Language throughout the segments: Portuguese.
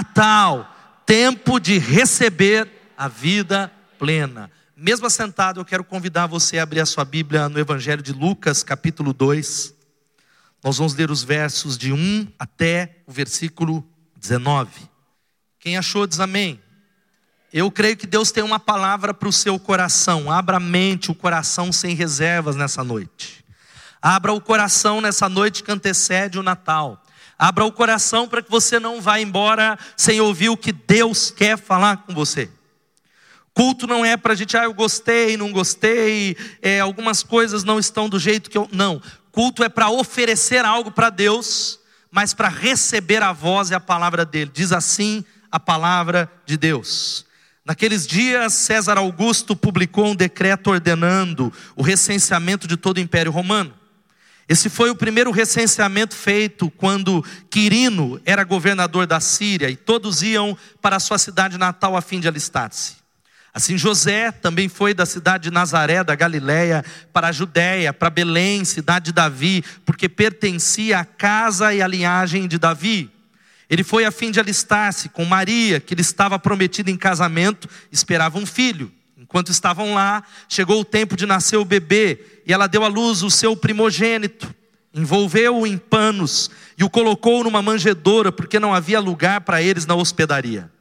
Natal, tempo de receber a vida plena. Mesmo assentado, eu quero convidar você a abrir a sua Bíblia no Evangelho de Lucas, capítulo 2. Nós vamos ler os versos de 1 até o versículo 19. Quem achou, diz amém. Eu creio que Deus tem uma palavra para o seu coração. Abra a mente, o coração sem reservas nessa noite. Abra o coração nessa noite que antecede o Natal. Abra o coração para que você não vá embora sem ouvir o que Deus quer falar com você. Culto não é para a gente, ah, eu gostei, não gostei, é, algumas coisas não estão do jeito que eu. Não. Culto é para oferecer algo para Deus, mas para receber a voz e a palavra dele. Diz assim a palavra de Deus. Naqueles dias, César Augusto publicou um decreto ordenando o recenseamento de todo o Império Romano. Esse foi o primeiro recenseamento feito quando Quirino era governador da Síria e todos iam para sua cidade natal a fim de alistar-se. Assim, José também foi da cidade de Nazaré, da Galiléia, para a Judéia, para Belém, cidade de Davi, porque pertencia à casa e à linhagem de Davi. Ele foi a fim de alistar-se com Maria, que lhe estava prometida em casamento, esperava um filho. Enquanto estavam lá, chegou o tempo de nascer o bebê, e ela deu à luz o seu primogênito. Envolveu-o em panos e o colocou numa manjedoura, porque não havia lugar para eles na hospedaria.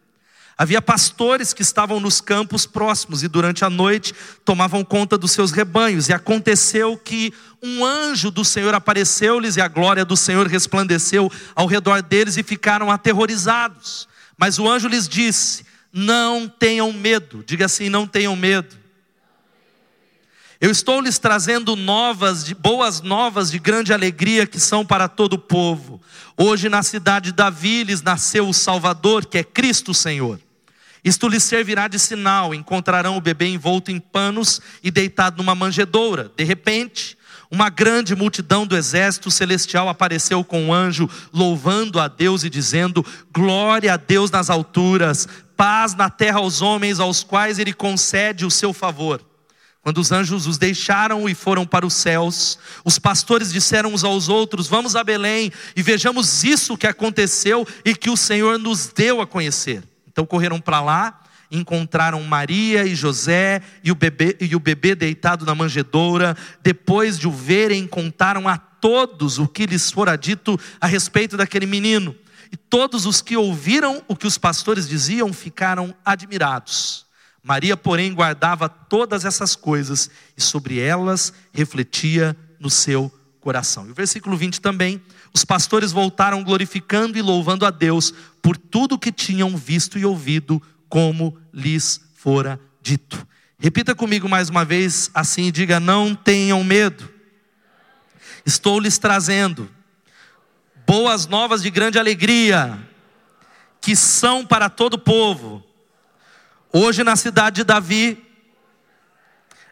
Havia pastores que estavam nos campos próximos e durante a noite tomavam conta dos seus rebanhos. E aconteceu que um anjo do Senhor apareceu-lhes e a glória do Senhor resplandeceu ao redor deles e ficaram aterrorizados. Mas o anjo lhes disse: não tenham medo. Diga assim: não tenham medo. Eu estou lhes trazendo novas, boas novas de grande alegria que são para todo o povo. Hoje na cidade de Davi lhes nasceu o Salvador, que é Cristo Senhor. Isto lhes servirá de sinal: encontrarão o bebê envolto em panos e deitado numa manjedoura. De repente, uma grande multidão do exército celestial apareceu com um anjo, louvando a Deus e dizendo: Glória a Deus nas alturas, paz na terra aos homens aos quais ele concede o seu favor. Quando os anjos os deixaram e foram para os céus, os pastores disseram uns aos outros: Vamos a Belém e vejamos isso que aconteceu e que o Senhor nos deu a conhecer. Então correram para lá, encontraram Maria e José e o bebê, e o bebê deitado na manjedoura. Depois de o verem, contaram a todos o que lhes fora dito a respeito daquele menino. E todos os que ouviram o que os pastores diziam ficaram admirados. Maria, porém, guardava todas essas coisas e sobre elas refletia no seu coração. E o versículo 20 também: os pastores voltaram glorificando e louvando a Deus por tudo que tinham visto e ouvido, como lhes fora dito. Repita comigo mais uma vez assim diga: Não tenham medo. Estou lhes trazendo boas novas de grande alegria, que são para todo o povo. Hoje, na cidade de Davi,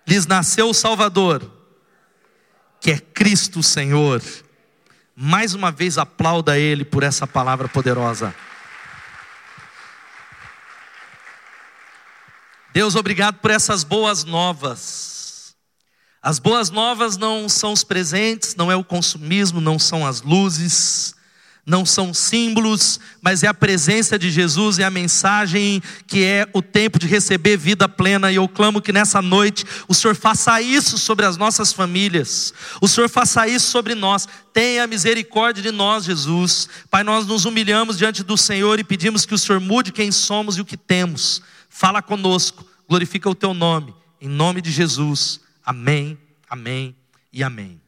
lhes nasceu o Salvador, que é Cristo Senhor. Mais uma vez, aplauda Ele por essa palavra poderosa. Deus, obrigado por essas boas novas. As boas novas não são os presentes, não é o consumismo, não são as luzes, não são símbolos, mas é a presença de Jesus e a mensagem que é o tempo de receber vida plena. E eu clamo que nessa noite o Senhor faça isso sobre as nossas famílias, o Senhor faça isso sobre nós. Tenha misericórdia de nós, Jesus. Pai, nós nos humilhamos diante do Senhor e pedimos que o Senhor mude quem somos e o que temos. Fala conosco, glorifica o teu nome, em nome de Jesus. Amém, amém e amém.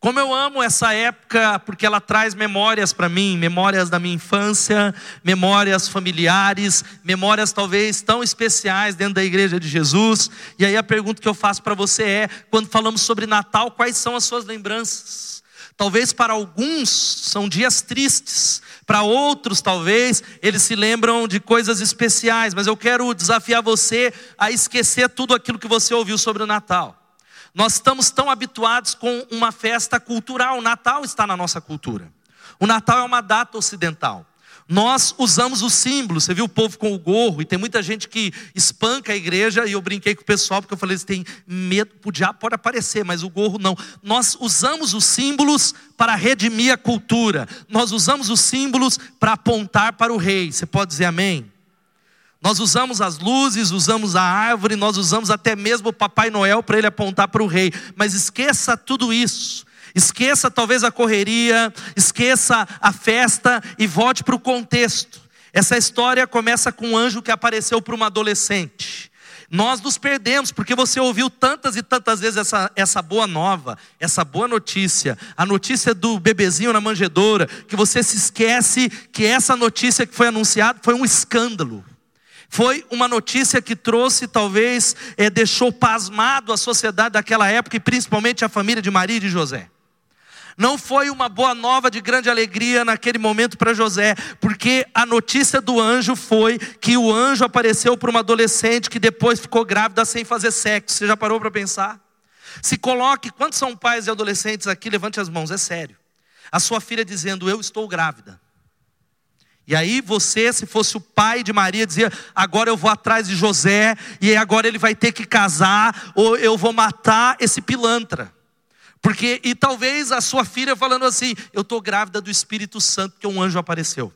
Como eu amo essa época, porque ela traz memórias para mim, memórias da minha infância, memórias familiares, memórias talvez tão especiais dentro da igreja de Jesus. E aí a pergunta que eu faço para você é: quando falamos sobre Natal, quais são as suas lembranças? Talvez para alguns são dias tristes, para outros talvez eles se lembram de coisas especiais, mas eu quero desafiar você a esquecer tudo aquilo que você ouviu sobre o Natal. Nós estamos tão habituados com uma festa cultural. O Natal está na nossa cultura. O Natal é uma data ocidental. Nós usamos os símbolos. Você viu o povo com o gorro, e tem muita gente que espanca a igreja, e eu brinquei com o pessoal, porque eu falei, eles têm medo, o diabo pode aparecer, mas o gorro não. Nós usamos os símbolos para redimir a cultura, nós usamos os símbolos para apontar para o rei. Você pode dizer amém? Nós usamos as luzes, usamos a árvore, nós usamos até mesmo o Papai Noel para ele apontar para o rei, mas esqueça tudo isso. Esqueça talvez a correria, esqueça a festa e volte para o contexto. Essa história começa com um anjo que apareceu para uma adolescente. Nós nos perdemos, porque você ouviu tantas e tantas vezes essa, essa boa nova, essa boa notícia, a notícia do bebezinho na manjedoura, que você se esquece que essa notícia que foi anunciada foi um escândalo. Foi uma notícia que trouxe, talvez, é, deixou pasmado a sociedade daquela época e principalmente a família de Maria e de José. Não foi uma boa nova de grande alegria naquele momento para José, porque a notícia do anjo foi que o anjo apareceu para uma adolescente que depois ficou grávida sem fazer sexo. Você já parou para pensar? Se coloque, quantos são pais e adolescentes aqui? Levante as mãos, é sério. A sua filha dizendo: Eu estou grávida. E aí você, se fosse o pai de Maria, dizia: agora eu vou atrás de José, e agora ele vai ter que casar, ou eu vou matar esse pilantra. Porque, e talvez a sua filha falando assim: Eu estou grávida do Espírito Santo, porque um anjo apareceu.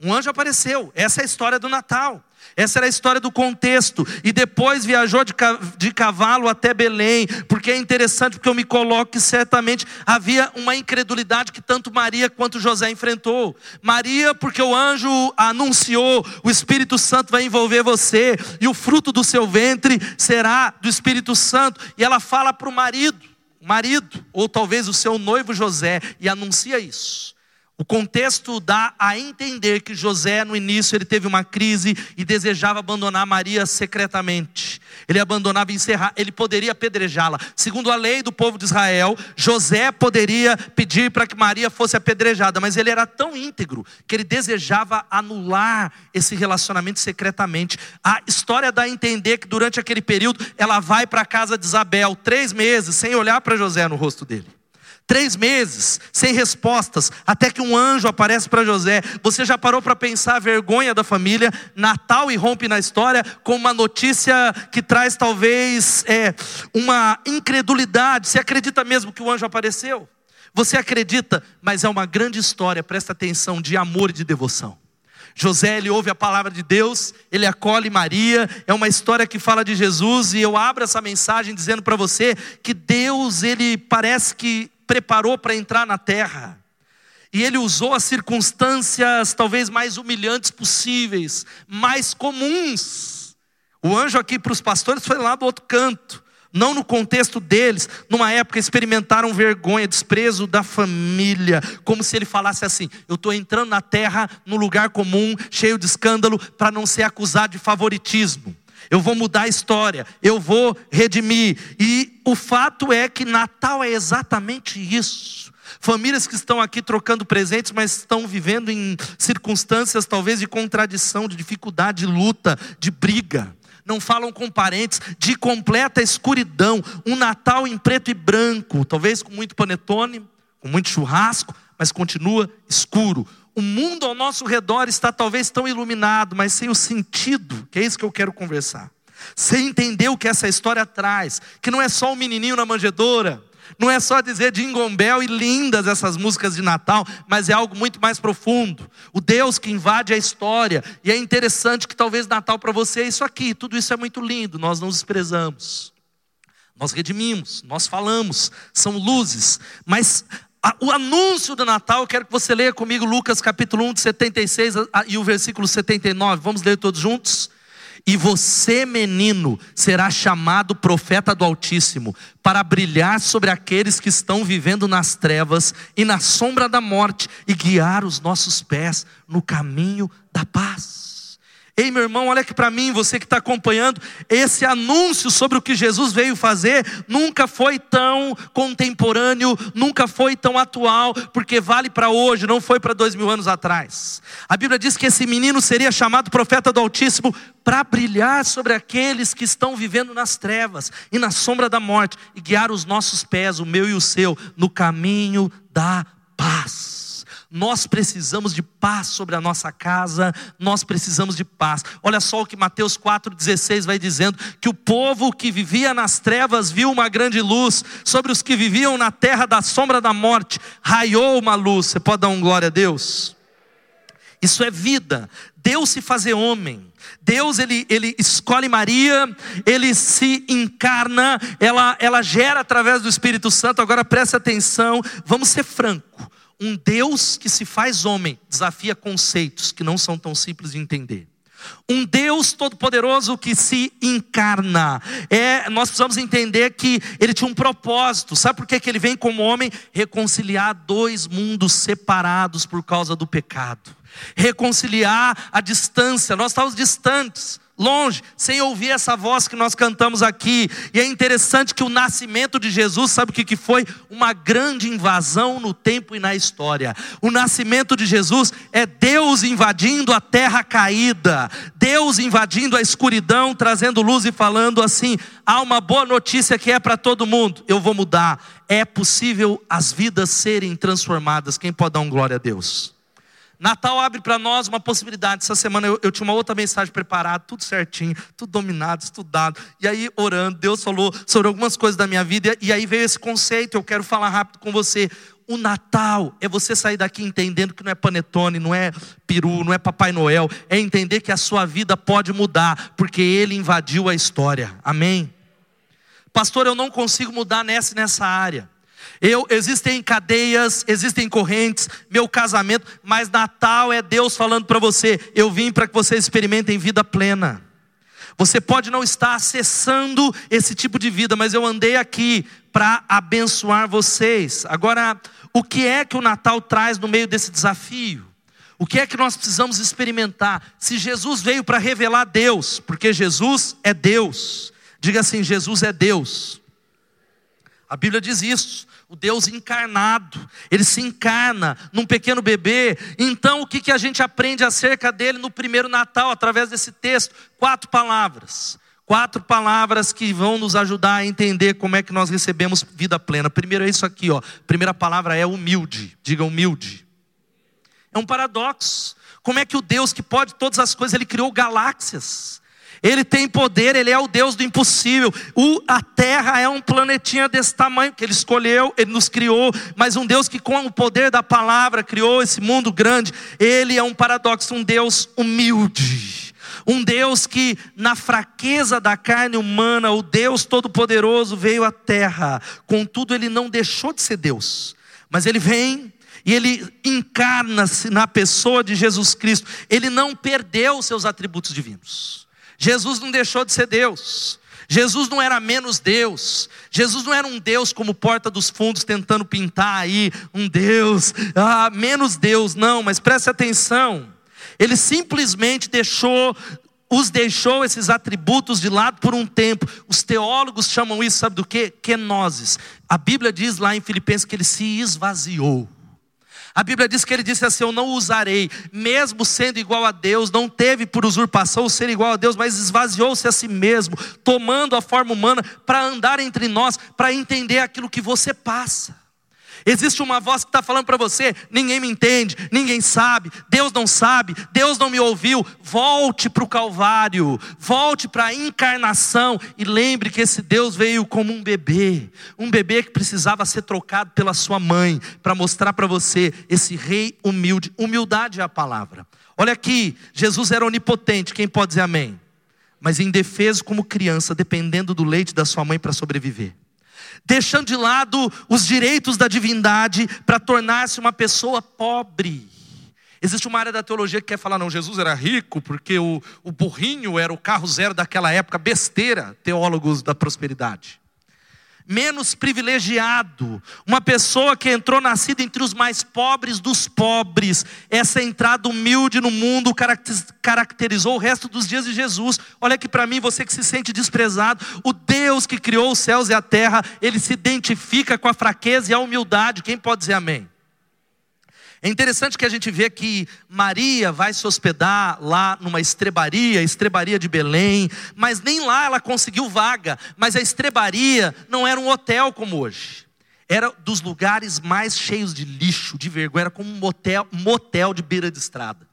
Um anjo apareceu. Essa é a história do Natal. Essa era a história do contexto. E depois viajou de cavalo até Belém, porque é interessante, porque eu me coloco que certamente havia uma incredulidade que tanto Maria quanto José enfrentou. Maria, porque o anjo anunciou: o Espírito Santo vai envolver você, e o fruto do seu ventre será do Espírito Santo. E ela fala para o marido marido, ou talvez o seu noivo José, e anuncia isso. O contexto dá a entender que José, no início, ele teve uma crise e desejava abandonar Maria secretamente. Ele abandonava e encerrar, ele poderia apedrejá-la. Segundo a lei do povo de Israel, José poderia pedir para que Maria fosse apedrejada, mas ele era tão íntegro que ele desejava anular esse relacionamento secretamente. A história dá a entender que durante aquele período ela vai para a casa de Isabel, três meses, sem olhar para José no rosto dele. Três meses sem respostas, até que um anjo aparece para José. Você já parou para pensar a vergonha da família? Natal irrompe na história com uma notícia que traz talvez é, uma incredulidade. Você acredita mesmo que o anjo apareceu? Você acredita, mas é uma grande história, presta atenção, de amor e de devoção. José, ele ouve a palavra de Deus, ele acolhe Maria, é uma história que fala de Jesus, e eu abro essa mensagem dizendo para você que Deus, ele parece que preparou para entrar na terra. E ele usou as circunstâncias talvez mais humilhantes possíveis, mais comuns. O anjo aqui para os pastores foi lá do outro canto, não no contexto deles. Numa época experimentaram vergonha, desprezo da família, como se ele falasse assim: Eu estou entrando na terra num lugar comum, cheio de escândalo, para não ser acusado de favoritismo eu vou mudar a história, eu vou redimir. E o fato é que Natal é exatamente isso. Famílias que estão aqui trocando presentes, mas estão vivendo em circunstâncias talvez de contradição, de dificuldade, de luta, de briga. Não falam com parentes, de completa escuridão. Um Natal em preto e branco, talvez com muito panetone, com muito churrasco, mas continua escuro. O mundo ao nosso redor está talvez tão iluminado, mas sem o sentido, que é isso que eu quero conversar. Sem entender o que essa história traz, que não é só um menininho na manjedoura, não é só dizer Jingle Bell e lindas essas músicas de Natal, mas é algo muito mais profundo. O Deus que invade a história, e é interessante que talvez Natal para você é isso aqui, tudo isso é muito lindo, nós não desprezamos. Nós redimimos, nós falamos, são luzes, mas o anúncio do Natal, eu quero que você leia comigo Lucas capítulo 1, de 76 e o versículo 79. Vamos ler todos juntos? E você, menino, será chamado profeta do Altíssimo, para brilhar sobre aqueles que estão vivendo nas trevas e na sombra da morte, e guiar os nossos pés no caminho da paz. Ei, meu irmão, olha aqui para mim, você que está acompanhando, esse anúncio sobre o que Jesus veio fazer nunca foi tão contemporâneo, nunca foi tão atual, porque vale para hoje, não foi para dois mil anos atrás. A Bíblia diz que esse menino seria chamado profeta do Altíssimo para brilhar sobre aqueles que estão vivendo nas trevas e na sombra da morte e guiar os nossos pés, o meu e o seu, no caminho da paz. Nós precisamos de paz sobre a nossa casa, nós precisamos de paz. Olha só o que Mateus 4,16 vai dizendo: que o povo que vivia nas trevas viu uma grande luz, sobre os que viviam na terra da sombra da morte, raiou uma luz. Você pode dar um glória a Deus? Isso é vida. Deus se fazer homem. Deus ele, ele escolhe Maria, ele se encarna, ela, ela gera através do Espírito Santo. Agora preste atenção, vamos ser franco. Um Deus que se faz homem desafia conceitos que não são tão simples de entender. Um Deus todo-poderoso que se encarna. É, nós precisamos entender que ele tinha um propósito. Sabe por que, que ele vem como homem? Reconciliar dois mundos separados por causa do pecado. Reconciliar a distância. Nós estávamos distantes longe, sem ouvir essa voz que nós cantamos aqui. E é interessante que o nascimento de Jesus, sabe o que, que foi? Uma grande invasão no tempo e na história. O nascimento de Jesus é Deus invadindo a terra caída, Deus invadindo a escuridão, trazendo luz e falando assim: há uma boa notícia que é para todo mundo, eu vou mudar. É possível as vidas serem transformadas. Quem pode dar um glória a Deus? Natal abre para nós uma possibilidade. Essa semana eu, eu, tinha uma outra mensagem preparada, tudo certinho, tudo dominado, estudado. E aí, orando, Deus falou sobre algumas coisas da minha vida. E aí veio esse conceito. Eu quero falar rápido com você. O Natal é você sair daqui entendendo que não é panetone, não é peru, não é Papai Noel. É entender que a sua vida pode mudar, porque Ele invadiu a história. Amém? Pastor, eu não consigo mudar nessa e nessa área. Eu, existem cadeias, existem correntes, meu casamento, mas Natal é Deus falando para você: eu vim para que você experimentem vida plena. Você pode não estar acessando esse tipo de vida, mas eu andei aqui para abençoar vocês. Agora, o que é que o Natal traz no meio desse desafio? O que é que nós precisamos experimentar? Se Jesus veio para revelar Deus, porque Jesus é Deus. Diga assim: Jesus é Deus. A Bíblia diz isso o Deus encarnado, ele se encarna num pequeno bebê. Então, o que, que a gente aprende acerca dele no primeiro Natal, através desse texto? Quatro palavras. Quatro palavras que vão nos ajudar a entender como é que nós recebemos vida plena. Primeiro é isso aqui, ó. Primeira palavra é humilde. Diga humilde. É um paradoxo. Como é que o Deus que pode todas as coisas, ele criou galáxias? Ele tem poder, ele é o Deus do impossível. O, a terra é um planetinha desse tamanho que ele escolheu, ele nos criou, mas um Deus que, com o poder da palavra, criou esse mundo grande. Ele é um paradoxo, um Deus humilde. Um Deus que, na fraqueza da carne humana, o Deus Todo-Poderoso veio à terra. Contudo, ele não deixou de ser Deus, mas ele vem e ele encarna-se na pessoa de Jesus Cristo. Ele não perdeu seus atributos divinos. Jesus não deixou de ser Deus. Jesus não era menos Deus. Jesus não era um Deus como porta dos fundos tentando pintar aí um Deus, ah, menos Deus, não, mas preste atenção. Ele simplesmente deixou os deixou esses atributos de lado por um tempo. Os teólogos chamam isso, sabe do que? Kenoses. A Bíblia diz lá em Filipenses que ele se esvaziou. A Bíblia diz que ele disse assim: Eu não usarei, mesmo sendo igual a Deus, não teve por usurpação ser igual a Deus, mas esvaziou-se a si mesmo, tomando a forma humana para andar entre nós, para entender aquilo que você passa. Existe uma voz que está falando para você: ninguém me entende, ninguém sabe, Deus não sabe, Deus não me ouviu. Volte para o Calvário, volte para a encarnação e lembre que esse Deus veio como um bebê, um bebê que precisava ser trocado pela sua mãe, para mostrar para você esse rei humilde. Humildade é a palavra. Olha aqui, Jesus era onipotente, quem pode dizer amém? Mas indefeso como criança, dependendo do leite da sua mãe para sobreviver deixando de lado os direitos da divindade para tornar-se uma pessoa pobre. Existe uma área da teologia que quer falar, não, Jesus era rico porque o, o burrinho era o carro zero daquela época, besteira, teólogos da prosperidade menos privilegiado, uma pessoa que entrou nascida entre os mais pobres dos pobres. Essa entrada humilde no mundo caracterizou o resto dos dias de Jesus. Olha aqui para mim, você que se sente desprezado, o Deus que criou os céus e a terra, ele se identifica com a fraqueza e a humildade. Quem pode dizer amém? É interessante que a gente vê que Maria vai se hospedar lá numa estrebaria, estrebaria de Belém, mas nem lá ela conseguiu vaga. Mas a estrebaria não era um hotel como hoje. era dos lugares mais cheios de lixo, de vergonha, era como um motel, motel de beira de estrada.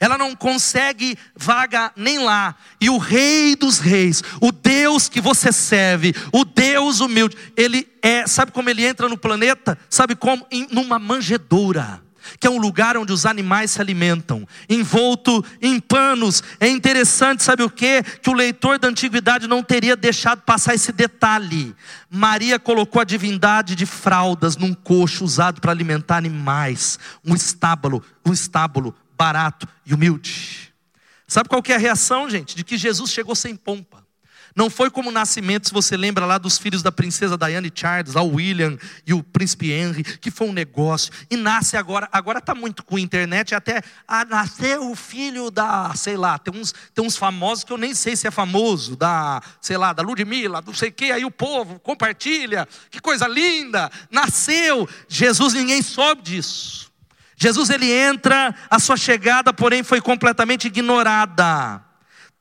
Ela não consegue vaga nem lá. E o Rei dos Reis, o Deus que você serve, o Deus humilde, ele é, sabe como ele entra no planeta? Sabe como? Em, numa manjedoura que é um lugar onde os animais se alimentam, envolto em panos. É interessante, sabe o que? Que o leitor da antiguidade não teria deixado passar esse detalhe. Maria colocou a divindade de fraldas num coxo usado para alimentar animais, um estábulo, um estábulo barato e humilde. Sabe qual que é a reação, gente? De que Jesus chegou sem pompa. Não foi como o nascimento, se você lembra lá dos filhos da princesa Diane Charles, ao William e o príncipe Henry, que foi um negócio. E nasce agora, agora está muito com a internet, até a nascer o filho da, sei lá, tem uns, tem uns famosos que eu nem sei se é famoso, da, sei lá, da Ludmilla, não sei o quê, aí o povo compartilha, que coisa linda, nasceu. Jesus, ninguém soube disso. Jesus ele entra, a sua chegada, porém, foi completamente ignorada.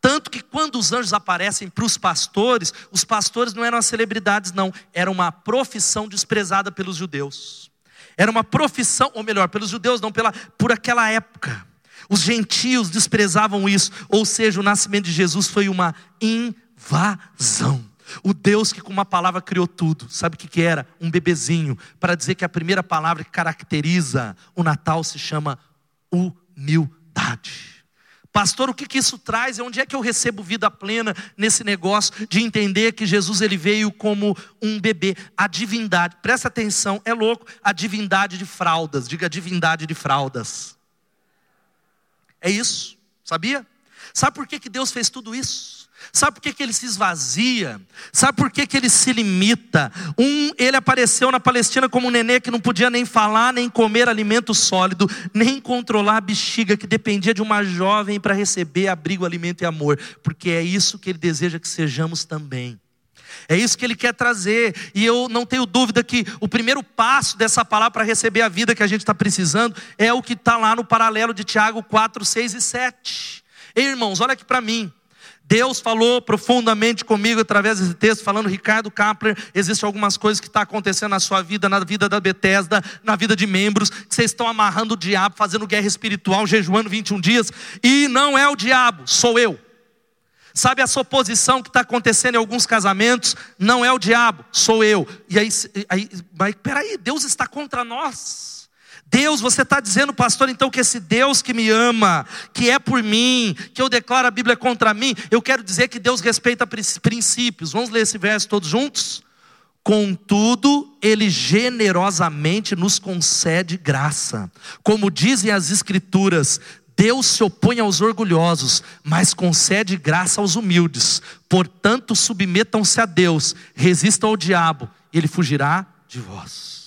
Tanto que quando os anjos aparecem para os pastores, os pastores não eram celebridades, não, era uma profissão desprezada pelos judeus. Era uma profissão, ou melhor, pelos judeus, não, pela, por aquela época. Os gentios desprezavam isso, ou seja, o nascimento de Jesus foi uma invasão. O Deus que com uma palavra criou tudo, sabe o que, que era? Um bebezinho, para dizer que a primeira palavra que caracteriza o Natal se chama humildade. Pastor, o que, que isso traz? É onde é que eu recebo vida plena nesse negócio de entender que Jesus ele veio como um bebê, a divindade. Presta atenção, é louco, a divindade de fraldas. Diga divindade de fraldas. É isso, sabia? Sabe por que, que Deus fez tudo isso? Sabe por que, que ele se esvazia? Sabe por que, que ele se limita? Um, ele apareceu na Palestina como um nenê que não podia nem falar, nem comer alimento sólido, nem controlar a bexiga, que dependia de uma jovem para receber abrigo, alimento e amor. Porque é isso que ele deseja que sejamos também. É isso que ele quer trazer, e eu não tenho dúvida que o primeiro passo dessa palavra para receber a vida que a gente está precisando é o que está lá no paralelo de Tiago 4, 6 e 7. Ei, irmãos, olha aqui para mim. Deus falou profundamente comigo através desse texto, falando, Ricardo Kapler, existem algumas coisas que estão tá acontecendo na sua vida, na vida da Bethesda, na vida de membros, que vocês estão amarrando o diabo, fazendo guerra espiritual, jejuando 21 dias, e não é o diabo, sou eu. Sabe essa oposição que está acontecendo em alguns casamentos? Não é o diabo, sou eu. E aí, aí mas peraí, Deus está contra nós. Deus, você está dizendo, pastor, então que esse Deus que me ama, que é por mim, que eu declaro a Bíblia contra mim, eu quero dizer que Deus respeita princípios. Vamos ler esse verso todos juntos? Contudo, Ele generosamente nos concede graça. Como dizem as Escrituras, Deus se opõe aos orgulhosos, mas concede graça aos humildes. Portanto, submetam-se a Deus, resistam ao diabo, e ele fugirá de vós.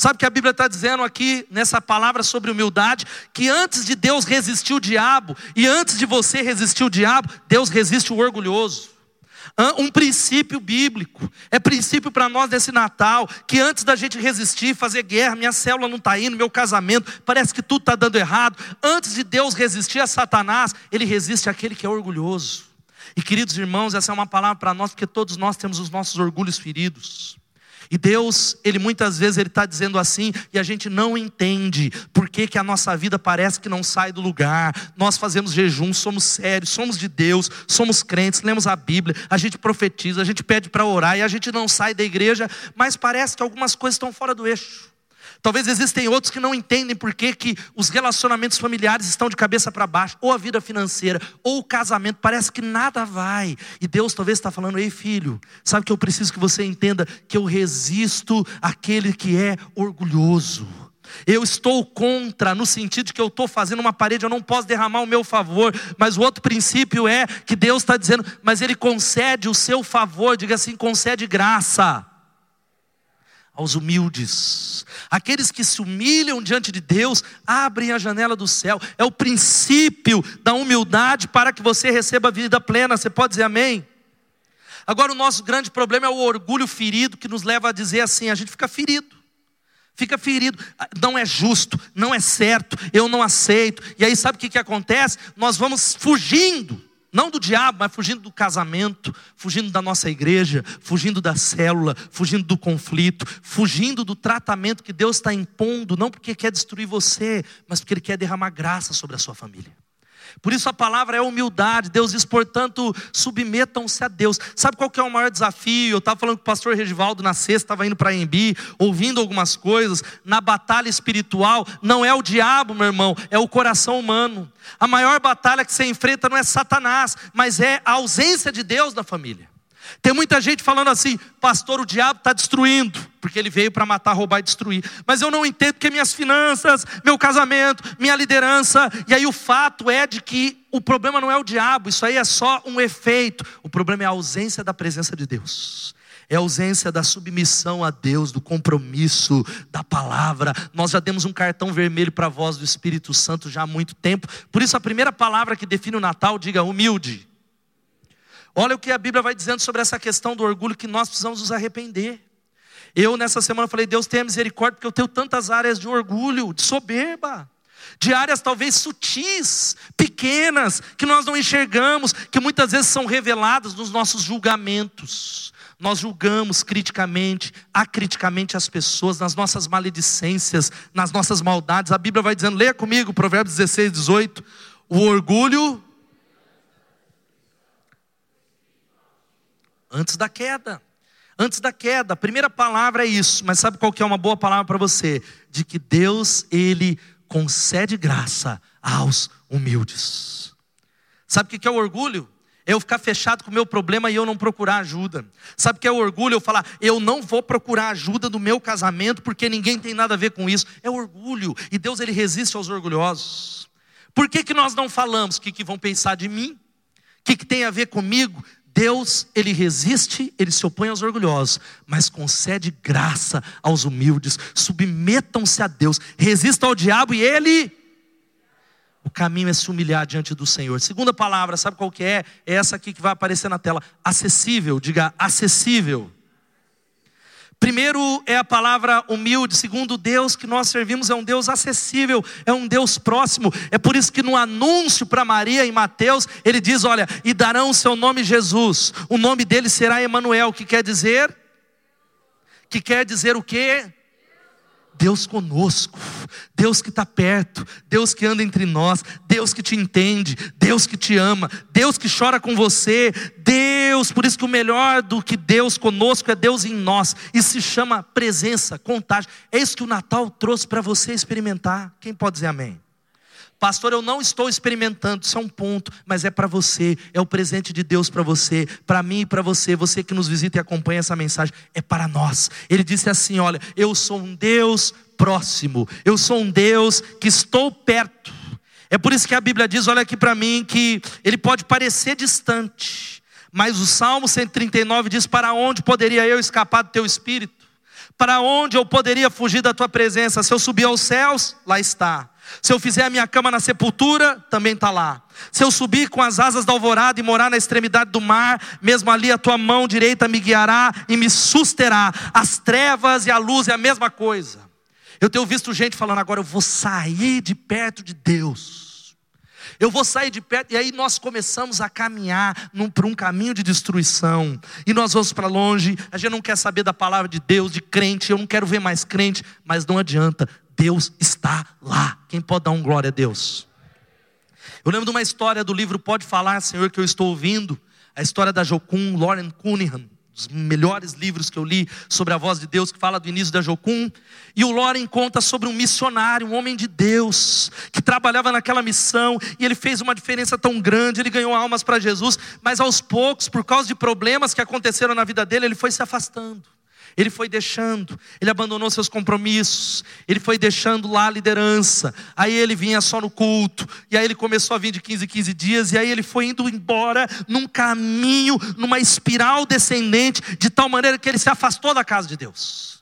Sabe que a Bíblia está dizendo aqui, nessa palavra sobre humildade, que antes de Deus resistir o diabo, e antes de você resistir o diabo, Deus resiste o orgulhoso. Um princípio bíblico, é princípio para nós nesse Natal, que antes da gente resistir, fazer guerra, minha célula não está indo, meu casamento, parece que tudo está dando errado. Antes de Deus resistir a Satanás, ele resiste àquele que é orgulhoso. E queridos irmãos, essa é uma palavra para nós, porque todos nós temos os nossos orgulhos feridos. E Deus, Ele muitas vezes Ele está dizendo assim, e a gente não entende por que, que a nossa vida parece que não sai do lugar. Nós fazemos jejum, somos sérios, somos de Deus, somos crentes, lemos a Bíblia, a gente profetiza, a gente pede para orar e a gente não sai da igreja, mas parece que algumas coisas estão fora do eixo. Talvez existem outros que não entendem por que, que os relacionamentos familiares estão de cabeça para baixo, ou a vida financeira, ou o casamento, parece que nada vai. E Deus talvez está falando: ei filho, sabe que eu preciso que você entenda que eu resisto àquele que é orgulhoso. Eu estou contra, no sentido de que eu estou fazendo uma parede, eu não posso derramar o meu favor, mas o outro princípio é que Deus está dizendo, mas Ele concede o seu favor, diga assim: concede graça aos humildes. Aqueles que se humilham diante de Deus, abrem a janela do céu. É o princípio da humildade para que você receba a vida plena. Você pode dizer amém? Agora, o nosso grande problema é o orgulho ferido que nos leva a dizer assim: a gente fica ferido. Fica ferido, não é justo, não é certo, eu não aceito. E aí sabe o que, que acontece? Nós vamos fugindo não do diabo, mas fugindo do casamento, fugindo da nossa igreja, fugindo da célula, fugindo do conflito, fugindo do tratamento que Deus está impondo, não porque quer destruir você, mas porque Ele quer derramar graça sobre a sua família. Por isso a palavra é humildade. Deus diz, portanto, submetam-se a Deus. Sabe qual que é o maior desafio? Eu estava falando com o pastor Regivaldo na sexta, estava indo para Embi, ouvindo algumas coisas. Na batalha espiritual, não é o diabo, meu irmão, é o coração humano. A maior batalha que você enfrenta não é Satanás, mas é a ausência de Deus na família. Tem muita gente falando assim, pastor, o diabo está destruindo, porque ele veio para matar, roubar e destruir. Mas eu não entendo que minhas finanças, meu casamento, minha liderança, e aí o fato é de que o problema não é o diabo, isso aí é só um efeito. O problema é a ausência da presença de Deus. É a ausência da submissão a Deus, do compromisso, da palavra. Nós já demos um cartão vermelho para a voz do Espírito Santo já há muito tempo. Por isso, a primeira palavra que define o Natal, diga humilde. Olha o que a Bíblia vai dizendo sobre essa questão do orgulho que nós precisamos nos arrepender. Eu nessa semana falei, Deus tenha misericórdia, porque eu tenho tantas áreas de orgulho, de soberba, de áreas talvez sutis, pequenas, que nós não enxergamos, que muitas vezes são reveladas nos nossos julgamentos. Nós julgamos criticamente, acriticamente as pessoas, nas nossas maledicências, nas nossas maldades. A Bíblia vai dizendo, leia comigo, Provérbios 16, 18. O orgulho Antes da queda. Antes da queda. A primeira palavra é isso, mas sabe qual que é uma boa palavra para você? De que Deus, Ele concede graça aos humildes. Sabe o que é o orgulho? É eu ficar fechado com o meu problema e eu não procurar ajuda. Sabe o que é o orgulho? Eu falar, eu não vou procurar ajuda do meu casamento porque ninguém tem nada a ver com isso. É orgulho. E Deus ele resiste aos orgulhosos. Por que, que nós não falamos? O que, que vão pensar de mim? O que, que tem a ver comigo? Deus, ele resiste, ele se opõe aos orgulhosos, mas concede graça aos humildes. Submetam-se a Deus, resistam ao diabo e ele o caminho é se humilhar diante do Senhor. Segunda palavra, sabe qual que é? É essa aqui que vai aparecer na tela. Acessível, diga acessível. Primeiro é a palavra humilde, segundo Deus que nós servimos é um Deus acessível, é um Deus próximo. É por isso que no anúncio para Maria em Mateus, ele diz, olha, e darão o seu nome Jesus. O nome dele será Emanuel, que quer dizer que quer dizer o quê? Deus conosco, Deus que está perto, Deus que anda entre nós, Deus que te entende, Deus que te ama, Deus que chora com você, Deus, por isso que o melhor do que Deus conosco é Deus em nós, e se chama presença, contágio. É isso que o Natal trouxe para você experimentar. Quem pode dizer amém? Pastor, eu não estou experimentando, isso é um ponto, mas é para você, é o presente de Deus para você, para mim e para você, você que nos visita e acompanha essa mensagem, é para nós. Ele disse assim: Olha, eu sou um Deus próximo, eu sou um Deus que estou perto. É por isso que a Bíblia diz: Olha aqui para mim, que ele pode parecer distante, mas o Salmo 139 diz: Para onde poderia eu escapar do teu espírito? Para onde eu poderia fugir da tua presença? Se eu subir aos céus, lá está. Se eu fizer a minha cama na sepultura, também está lá. Se eu subir com as asas da alvorada e morar na extremidade do mar, mesmo ali a tua mão direita me guiará e me susterá. As trevas e a luz é a mesma coisa. Eu tenho visto gente falando agora, eu vou sair de perto de Deus. Eu vou sair de perto, e aí nós começamos a caminhar por um caminho de destruição, e nós vamos para longe, a gente não quer saber da palavra de Deus, de crente, eu não quero ver mais crente, mas não adianta, Deus está lá. Quem pode dar um glória a Deus? Eu lembro de uma história do livro Pode Falar, Senhor, que eu estou ouvindo. A história da Jocum, Lauren Cunningham. Dos melhores livros que eu li sobre a voz de Deus, que fala do início da Jocum. E o Lauren conta sobre um missionário, um homem de Deus, que trabalhava naquela missão. E ele fez uma diferença tão grande. Ele ganhou almas para Jesus. Mas aos poucos, por causa de problemas que aconteceram na vida dele, ele foi se afastando. Ele foi deixando, ele abandonou seus compromissos, ele foi deixando lá a liderança. Aí ele vinha só no culto, e aí ele começou a vir de 15 em 15 dias, e aí ele foi indo embora num caminho, numa espiral descendente, de tal maneira que ele se afastou da casa de Deus.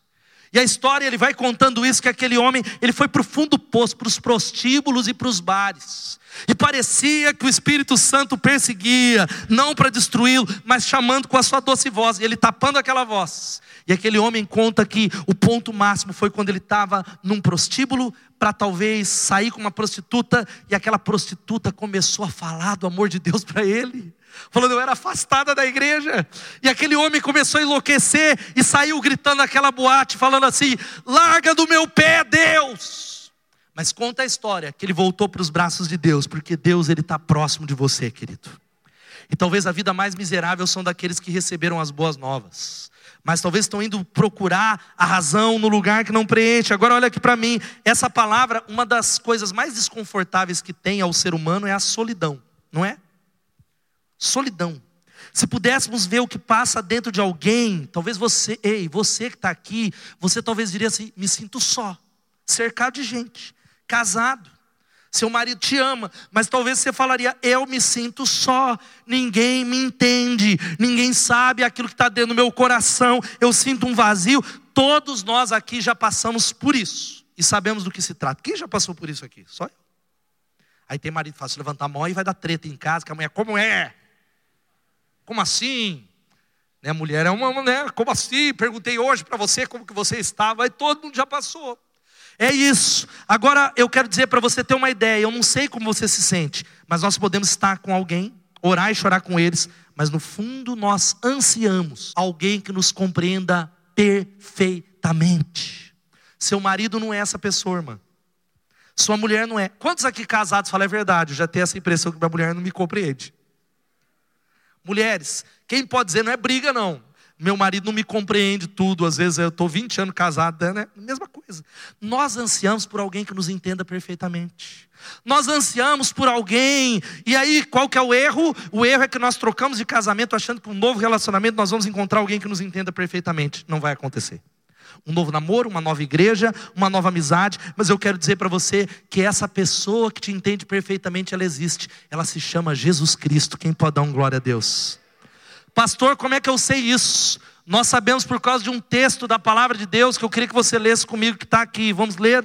E a história, ele vai contando isso, que aquele homem, ele foi para o fundo do poço, para os prostíbulos e para os bares. E parecia que o Espírito Santo perseguia, não para destruí-lo, mas chamando com a sua doce voz, e ele tapando aquela voz. E aquele homem conta que o ponto máximo foi quando ele estava num prostíbulo para talvez sair com uma prostituta, e aquela prostituta começou a falar do amor de Deus para ele. Falando, eu era afastada da igreja. E aquele homem começou a enlouquecer e saiu gritando naquela boate, falando assim: larga do meu pé, Deus. Mas conta a história que ele voltou para os braços de Deus, porque Deus ele está próximo de você, querido. E talvez a vida mais miserável são daqueles que receberam as boas novas. Mas talvez estão indo procurar a razão no lugar que não preenche. Agora olha aqui para mim, essa palavra, uma das coisas mais desconfortáveis que tem ao ser humano é a solidão, não é? Solidão. Se pudéssemos ver o que passa dentro de alguém, talvez você, ei, você que está aqui, você talvez diria assim: me sinto só, cercado de gente casado. Seu marido te ama, mas talvez você falaria: Eu me sinto só, ninguém me entende, ninguém sabe aquilo que está dentro do meu coração, eu sinto um vazio. Todos nós aqui já passamos por isso e sabemos do que se trata. Quem já passou por isso aqui? Só eu. Aí tem marido que faz levantar a mão e vai dar treta em casa, que a mulher, como é? Como assim? Né, mulher é uma, né? Como assim? Perguntei hoje para você como que você estava, aí todo mundo já passou. É isso. Agora eu quero dizer para você ter uma ideia. Eu não sei como você se sente, mas nós podemos estar com alguém, orar e chorar com eles, mas no fundo nós ansiamos alguém que nos compreenda perfeitamente. Seu marido não é essa pessoa, irmã. Sua mulher não é. Quantos aqui casados falam é verdade? Eu já tenho essa impressão que minha mulher não me compreende. Mulheres, quem pode dizer não é briga, não meu marido não me compreende tudo, às vezes eu estou 20 anos casado, né? Mesma coisa. Nós ansiamos por alguém que nos entenda perfeitamente. Nós ansiamos por alguém, e aí qual que é o erro? O erro é que nós trocamos de casamento achando que um novo relacionamento nós vamos encontrar alguém que nos entenda perfeitamente. Não vai acontecer. Um novo namoro, uma nova igreja, uma nova amizade, mas eu quero dizer para você que essa pessoa que te entende perfeitamente, ela existe. Ela se chama Jesus Cristo. Quem pode dar um glória a Deus? Pastor, como é que eu sei isso? Nós sabemos por causa de um texto da palavra de Deus que eu queria que você lesse comigo, que está aqui. Vamos ler?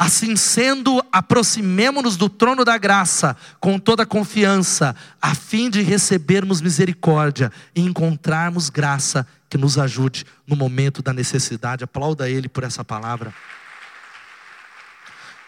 Assim sendo, aproximemo-nos do trono da graça com toda confiança, a fim de recebermos misericórdia e encontrarmos graça que nos ajude no momento da necessidade. Aplauda Ele por essa palavra.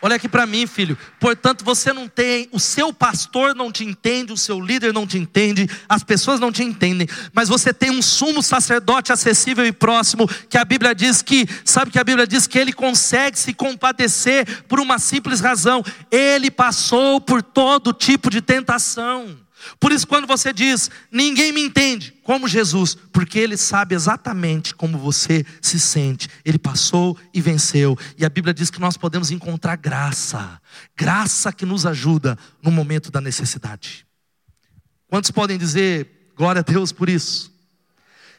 Olha aqui para mim, filho. Portanto, você não tem, o seu pastor não te entende, o seu líder não te entende, as pessoas não te entendem, mas você tem um sumo sacerdote acessível e próximo, que a Bíblia diz que, sabe que a Bíblia diz que ele consegue se compadecer por uma simples razão, ele passou por todo tipo de tentação. Por isso, quando você diz, ninguém me entende, como Jesus, porque Ele sabe exatamente como você se sente. Ele passou e venceu. E a Bíblia diz que nós podemos encontrar graça, graça que nos ajuda no momento da necessidade. Quantos podem dizer glória a Deus por isso?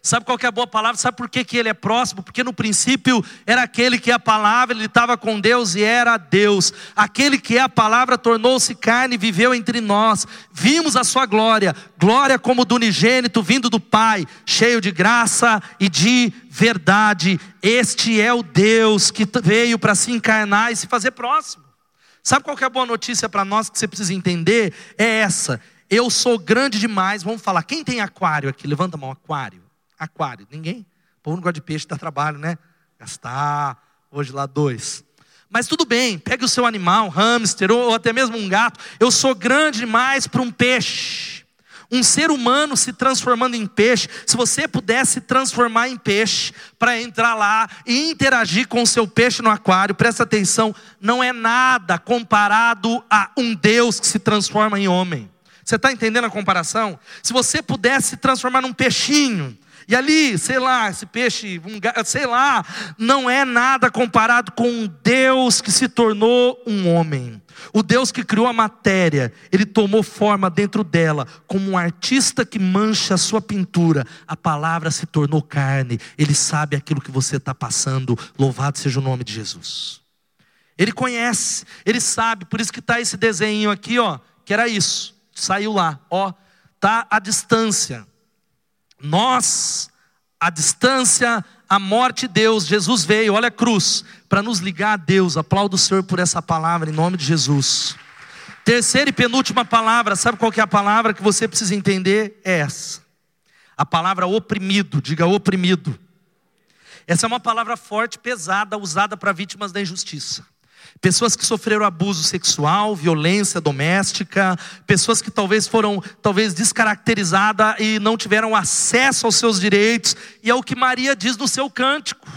Sabe qual é a boa palavra? Sabe por que, que ele é próximo? Porque no princípio era aquele que é a palavra, ele estava com Deus e era Deus. Aquele que é a palavra tornou-se carne e viveu entre nós. Vimos a sua glória, glória como do unigênito vindo do Pai, cheio de graça e de verdade. Este é o Deus que veio para se encarnar e se fazer próximo. Sabe qual é a boa notícia para nós que você precisa entender? É essa. Eu sou grande demais. Vamos falar. Quem tem aquário aqui? Levanta a mão, aquário aquário? Ninguém? O povo não gosta de peixe, dá trabalho, né? Gastar, hoje lá dois. Mas tudo bem, pegue o seu animal, um hamster ou até mesmo um gato. Eu sou grande demais para um peixe. Um ser humano se transformando em peixe. Se você pudesse transformar em peixe para entrar lá e interagir com o seu peixe no aquário, presta atenção, não é nada comparado a um Deus que se transforma em homem. Você está entendendo a comparação? Se você pudesse se transformar num peixinho E ali, sei lá, esse peixe, sei lá, não é nada comparado com um Deus que se tornou um homem. O Deus que criou a matéria, ele tomou forma dentro dela, como um artista que mancha a sua pintura. A palavra se tornou carne, ele sabe aquilo que você está passando. Louvado seja o nome de Jesus. Ele conhece, ele sabe, por isso que está esse desenho aqui, ó, que era isso. Saiu lá, ó, tá a distância. Nós, a distância, a morte de Deus, Jesus veio, olha a cruz, para nos ligar a Deus. Aplaudo o Senhor por essa palavra, em nome de Jesus. Terceira e penúltima palavra, sabe qual é a palavra que você precisa entender? É essa. A palavra oprimido, diga oprimido. Essa é uma palavra forte, pesada, usada para vítimas da injustiça. Pessoas que sofreram abuso sexual, violência doméstica, pessoas que talvez foram talvez descaracterizadas e não tiveram acesso aos seus direitos, e é o que Maria diz no seu cântico.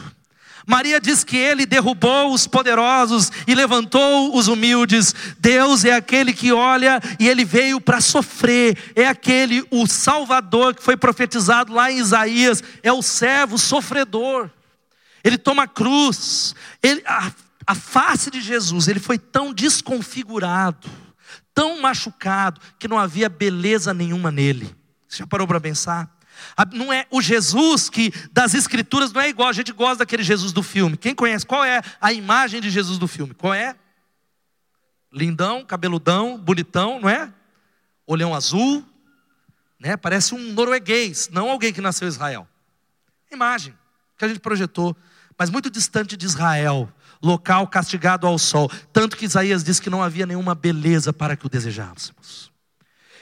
Maria diz que ele derrubou os poderosos e levantou os humildes. Deus é aquele que olha e ele veio para sofrer. É aquele, o Salvador que foi profetizado lá em Isaías. É o servo sofredor. Ele toma cruz. Ele, a a face de Jesus, ele foi tão desconfigurado, tão machucado, que não havia beleza nenhuma nele. Você já parou para pensar? Não é o Jesus que das escrituras não é igual, a gente gosta daquele Jesus do filme. Quem conhece? Qual é a imagem de Jesus do filme? Qual é? Lindão, cabeludão, bonitão, não é? Olhão azul, né? Parece um norueguês, não alguém que nasceu em Israel. Imagem que a gente projetou, mas muito distante de Israel, local castigado ao sol. Tanto que Isaías diz que não havia nenhuma beleza para que o desejássemos.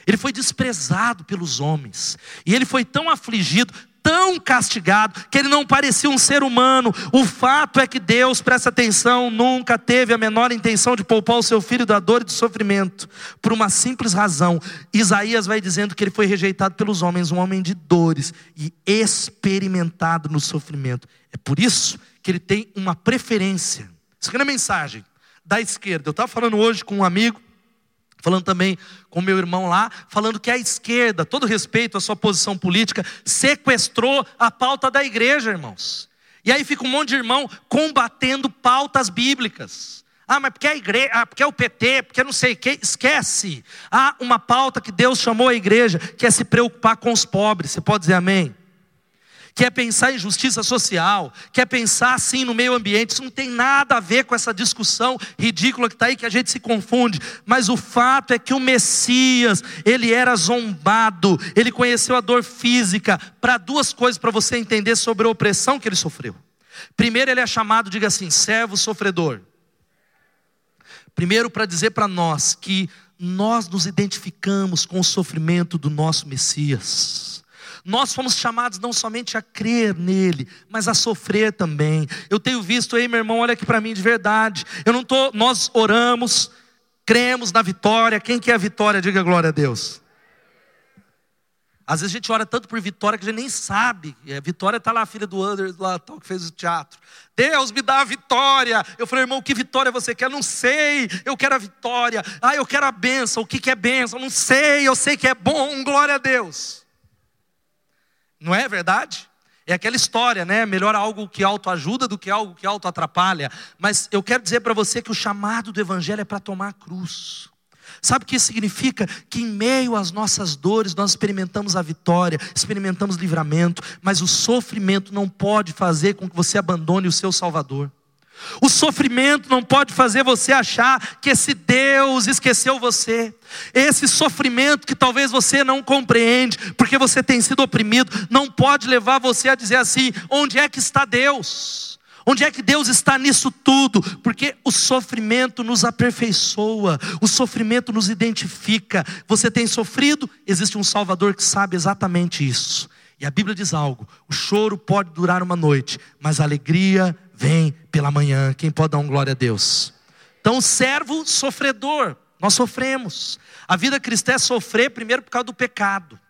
Ele foi desprezado pelos homens, e ele foi tão afligido, tão castigado, que ele não parecia um ser humano. O fato é que Deus, presta atenção, nunca teve a menor intenção de poupar o seu filho da dor e do sofrimento, por uma simples razão. Isaías vai dizendo que ele foi rejeitado pelos homens, um homem de dores e experimentado no sofrimento. É por isso que ele tem uma preferência. Isso aqui é mensagem da esquerda. Eu estava falando hoje com um amigo, falando também com meu irmão lá, falando que a esquerda, todo respeito à sua posição política, sequestrou a pauta da igreja, irmãos. E aí fica um monte de irmão combatendo pautas bíblicas. Ah, mas porque a igreja, ah, porque é o PT, porque não sei o que, esquece. Há uma pauta que Deus chamou a igreja, que é se preocupar com os pobres. Você pode dizer amém? Quer pensar em justiça social, quer pensar assim no meio ambiente. Isso não tem nada a ver com essa discussão ridícula que está aí, que a gente se confunde. Mas o fato é que o Messias, ele era zombado, ele conheceu a dor física, para duas coisas para você entender sobre a opressão que ele sofreu. Primeiro, ele é chamado, diga assim, servo sofredor. Primeiro, para dizer para nós que nós nos identificamos com o sofrimento do nosso Messias. Nós fomos chamados não somente a crer nele, mas a sofrer também. Eu tenho visto aí, meu irmão, olha aqui para mim de verdade. Eu não tô, nós oramos, cremos na vitória. Quem quer a vitória? Diga glória a Deus. Às vezes a gente ora tanto por vitória que a gente nem sabe. A vitória está lá, a filha do Anderson, lá, tal, que fez o teatro. Deus me dá a vitória. Eu falei, irmão, que vitória você quer? Não sei, eu quero a vitória. Ah, eu quero a bênção. O que, que é bênção? Não sei, eu sei que é bom. Glória a Deus. Não é verdade? É aquela história, né? Melhor algo que autoajuda do que algo que auto atrapalha. Mas eu quero dizer para você que o chamado do Evangelho é para tomar a cruz. Sabe o que isso significa? Que em meio às nossas dores nós experimentamos a vitória, experimentamos livramento, mas o sofrimento não pode fazer com que você abandone o seu Salvador. O sofrimento não pode fazer você achar que esse Deus esqueceu você. Esse sofrimento que talvez você não compreende, porque você tem sido oprimido, não pode levar você a dizer assim: onde é que está Deus? Onde é que Deus está nisso tudo? Porque o sofrimento nos aperfeiçoa, o sofrimento nos identifica. Você tem sofrido, existe um Salvador que sabe exatamente isso. E a Bíblia diz algo: o choro pode durar uma noite, mas a alegria vem pela manhã. Quem pode dar um glória a Deus? Então, servo sofredor, nós sofremos. A vida cristã é sofrer primeiro por causa do pecado.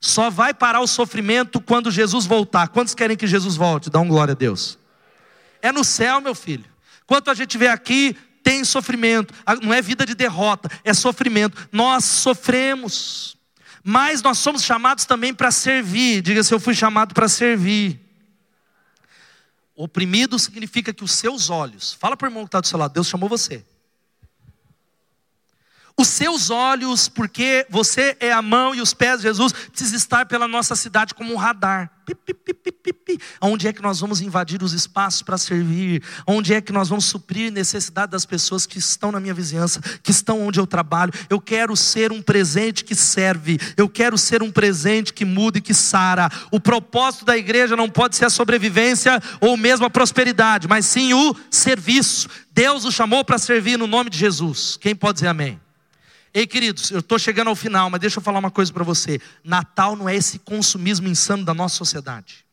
Só vai parar o sofrimento quando Jesus voltar. Quantos querem que Jesus volte? Dá um glória a Deus. É no céu, meu filho. Quanto a gente vê aqui, tem sofrimento. Não é vida de derrota, é sofrimento. Nós sofremos. Mas nós somos chamados também para servir. Diga se eu fui chamado para servir. Oprimido significa que os seus olhos, fala para o irmão que está do seu lado, Deus chamou você. Os seus olhos, porque você é a mão e os pés de Jesus, precisa estar pela nossa cidade como um radar. Onde é que nós vamos invadir os espaços para servir? Onde é que nós vamos suprir necessidade das pessoas que estão na minha vizinhança, que estão onde eu trabalho? Eu quero ser um presente que serve. Eu quero ser um presente que muda e que sara. O propósito da igreja não pode ser a sobrevivência ou mesmo a prosperidade, mas sim o serviço. Deus o chamou para servir no nome de Jesus. Quem pode dizer amém? Ei, queridos, eu estou chegando ao final, mas deixa eu falar uma coisa para você. Natal não é esse consumismo insano da nossa sociedade.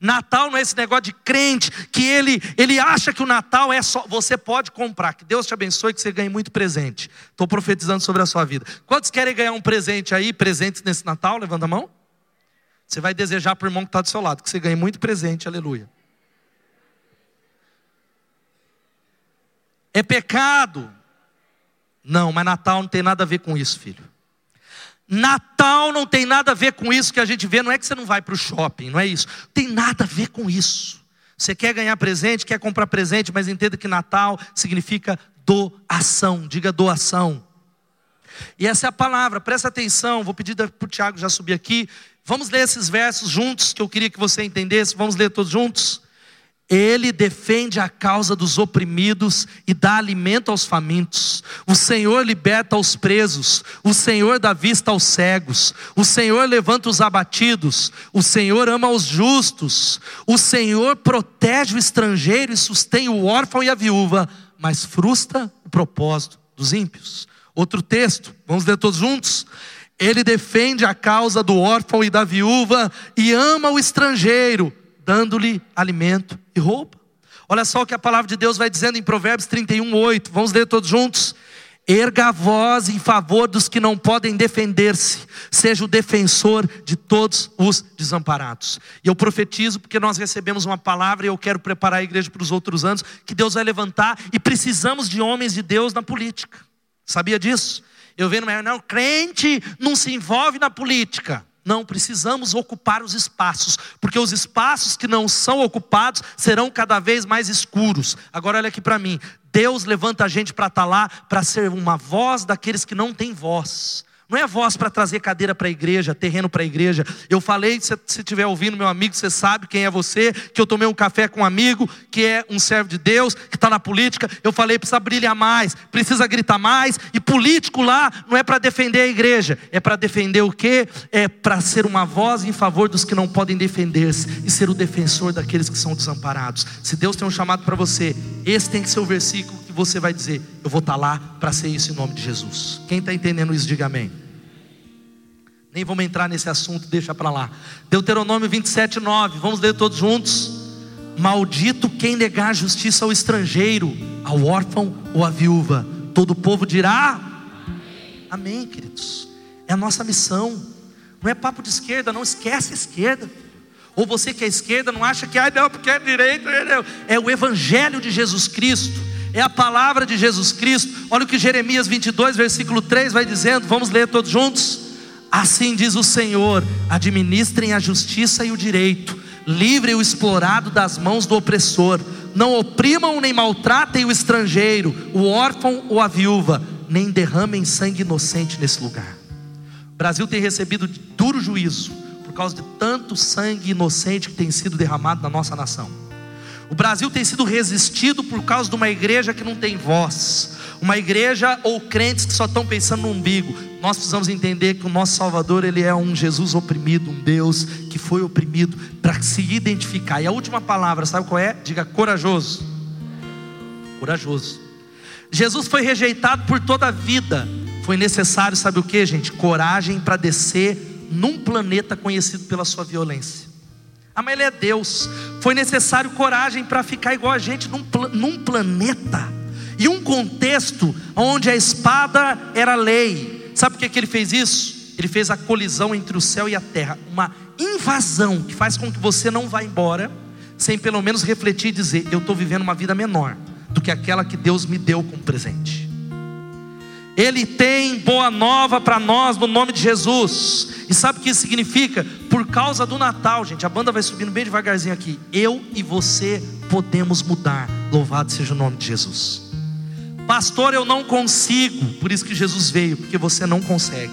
Natal não é esse negócio de crente que ele, ele acha que o Natal é só. Você pode comprar, que Deus te abençoe, que você ganhe muito presente. Estou profetizando sobre a sua vida. Quantos querem ganhar um presente aí, presentes nesse Natal? Levanta a mão. Você vai desejar para o irmão que está do seu lado, que você ganhe muito presente, aleluia. É pecado não, mas Natal não tem nada a ver com isso, filho. Natal não tem nada a ver com isso que a gente vê. Não é que você não vai para o shopping, não é isso. Tem nada a ver com isso. Você quer ganhar presente, quer comprar presente, mas entenda que Natal significa doação. Diga doação. E essa é a palavra, presta atenção. Vou pedir para o Tiago já subir aqui. Vamos ler esses versos juntos, que eu queria que você entendesse. Vamos ler todos juntos? Ele defende a causa dos oprimidos e dá alimento aos famintos. O Senhor liberta os presos. O Senhor dá vista aos cegos. O Senhor levanta os abatidos. O Senhor ama os justos. O Senhor protege o estrangeiro e sustém o órfão e a viúva, mas frustra o propósito dos ímpios. Outro texto, vamos ler todos juntos? Ele defende a causa do órfão e da viúva e ama o estrangeiro dando-lhe alimento e roupa. Olha só o que a palavra de Deus vai dizendo em Provérbios 31, 8. Vamos ler todos juntos? Erga a voz em favor dos que não podem defender-se, seja o defensor de todos os desamparados. E eu profetizo porque nós recebemos uma palavra e eu quero preparar a igreja para os outros anos, que Deus vai levantar e precisamos de homens de Deus na política. Sabia disso? Eu vejo, não, crente não se envolve na política. Não, precisamos ocupar os espaços, porque os espaços que não são ocupados serão cada vez mais escuros. Agora, olha aqui para mim: Deus levanta a gente para estar tá lá, para ser uma voz daqueles que não têm voz. Não é voz para trazer cadeira para a igreja, terreno para a igreja. Eu falei, se estiver ouvindo, meu amigo, você sabe quem é você, que eu tomei um café com um amigo, que é um servo de Deus, que está na política. Eu falei, precisa brilhar mais, precisa gritar mais. E político lá não é para defender a igreja, é para defender o quê? É para ser uma voz em favor dos que não podem defender-se e ser o defensor daqueles que são desamparados. Se Deus tem um chamado para você, esse tem que ser o versículo que você vai dizer: Eu vou estar tá lá para ser isso em nome de Jesus. Quem está entendendo isso, diga amém. Nem vamos entrar nesse assunto, deixa para lá. Deuteronômio 27, 9. Vamos ler todos juntos. Maldito quem negar justiça ao estrangeiro, ao órfão ou à viúva. Todo o povo dirá: Amém, Amém queridos. É a nossa missão. Não é papo de esquerda, não esquece a esquerda. Ou você que é esquerda não acha que, ah, não, porque é direita. É o Evangelho de Jesus Cristo. É a palavra de Jesus Cristo. Olha o que Jeremias 22, versículo 3 vai dizendo. Vamos ler todos juntos. Assim diz o Senhor: administrem a justiça e o direito, livrem o explorado das mãos do opressor, não oprimam nem maltratem o estrangeiro, o órfão ou a viúva, nem derramem sangue inocente nesse lugar. O Brasil tem recebido duro juízo por causa de tanto sangue inocente que tem sido derramado na nossa nação. O Brasil tem sido resistido por causa de uma igreja que não tem voz, uma igreja ou crentes que só estão pensando no umbigo. Nós precisamos entender que o nosso Salvador, ele é um Jesus oprimido, um Deus que foi oprimido para se identificar. E a última palavra, sabe qual é? Diga corajoso. Corajoso. Jesus foi rejeitado por toda a vida. Foi necessário, sabe o que, gente? Coragem para descer num planeta conhecido pela sua violência. Ah, mas ele é Deus. Foi necessário coragem para ficar igual a gente num, num planeta e um contexto onde a espada era lei. Sabe por que, que ele fez isso? Ele fez a colisão entre o céu e a terra, uma invasão que faz com que você não vá embora sem pelo menos refletir e dizer: Eu estou vivendo uma vida menor do que aquela que Deus me deu como presente. Ele tem boa nova para nós no nome de Jesus. E sabe o que isso significa? Por causa do Natal, gente, a banda vai subindo bem devagarzinho aqui. Eu e você podemos mudar. Louvado seja o nome de Jesus. Pastor, eu não consigo. Por isso que Jesus veio, porque você não consegue.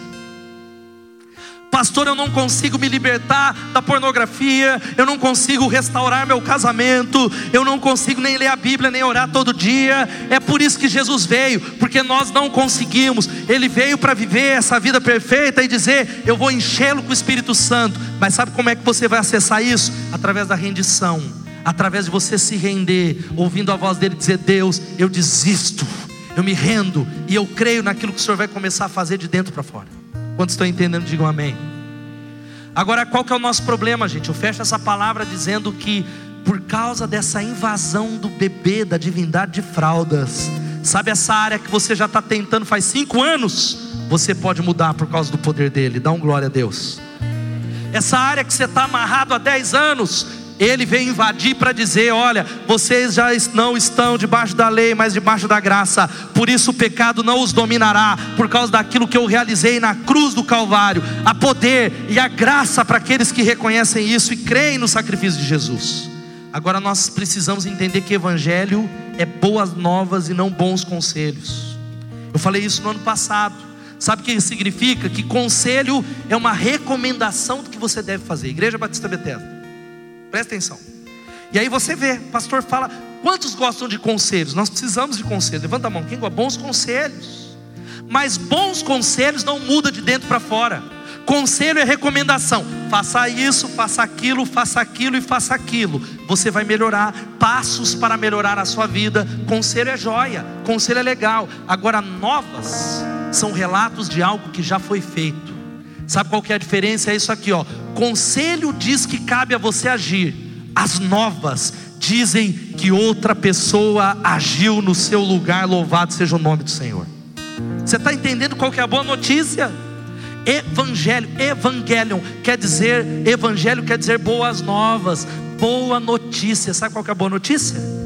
Pastor, eu não consigo me libertar da pornografia, eu não consigo restaurar meu casamento, eu não consigo nem ler a Bíblia, nem orar todo dia. É por isso que Jesus veio, porque nós não conseguimos. Ele veio para viver essa vida perfeita e dizer: Eu vou enchê-lo com o Espírito Santo. Mas sabe como é que você vai acessar isso? Através da rendição, através de você se render, ouvindo a voz dele dizer: Deus, eu desisto, eu me rendo e eu creio naquilo que o Senhor vai começar a fazer de dentro para fora. Quantos estão entendendo, digam amém. Agora, qual que é o nosso problema, gente? Eu fecho essa palavra dizendo que por causa dessa invasão do bebê, da divindade de fraldas, sabe essa área que você já está tentando faz cinco anos? Você pode mudar por causa do poder dele. Dá um glória a Deus. Essa área que você está amarrado há dez anos, ele veio invadir para dizer: olha, vocês já não estão debaixo da lei, mas debaixo da graça, por isso o pecado não os dominará, por causa daquilo que eu realizei na cruz do Calvário. Há poder e a graça para aqueles que reconhecem isso e creem no sacrifício de Jesus. Agora nós precisamos entender que Evangelho é boas novas e não bons conselhos. Eu falei isso no ano passado. Sabe o que significa? Que conselho é uma recomendação do que você deve fazer. Igreja Batista Bethesda. Presta atenção. E aí você vê, o pastor fala: quantos gostam de conselhos? Nós precisamos de conselhos. Levanta a mão, quem gosta? Bons conselhos. Mas bons conselhos não muda de dentro para fora. Conselho é recomendação. Faça isso, faça aquilo, faça aquilo e faça aquilo. Você vai melhorar. Passos para melhorar a sua vida. Conselho é joia. Conselho é legal. Agora, novas são relatos de algo que já foi feito. Sabe qual que é a diferença? É isso aqui, ó. Conselho diz que cabe a você agir. As novas dizem que outra pessoa agiu no seu lugar. Louvado seja o nome do Senhor. Você está entendendo qual que é a boa notícia? Evangelho, evangelion quer dizer, evangelho quer dizer boas novas, boa notícia. Sabe qual que é a boa notícia?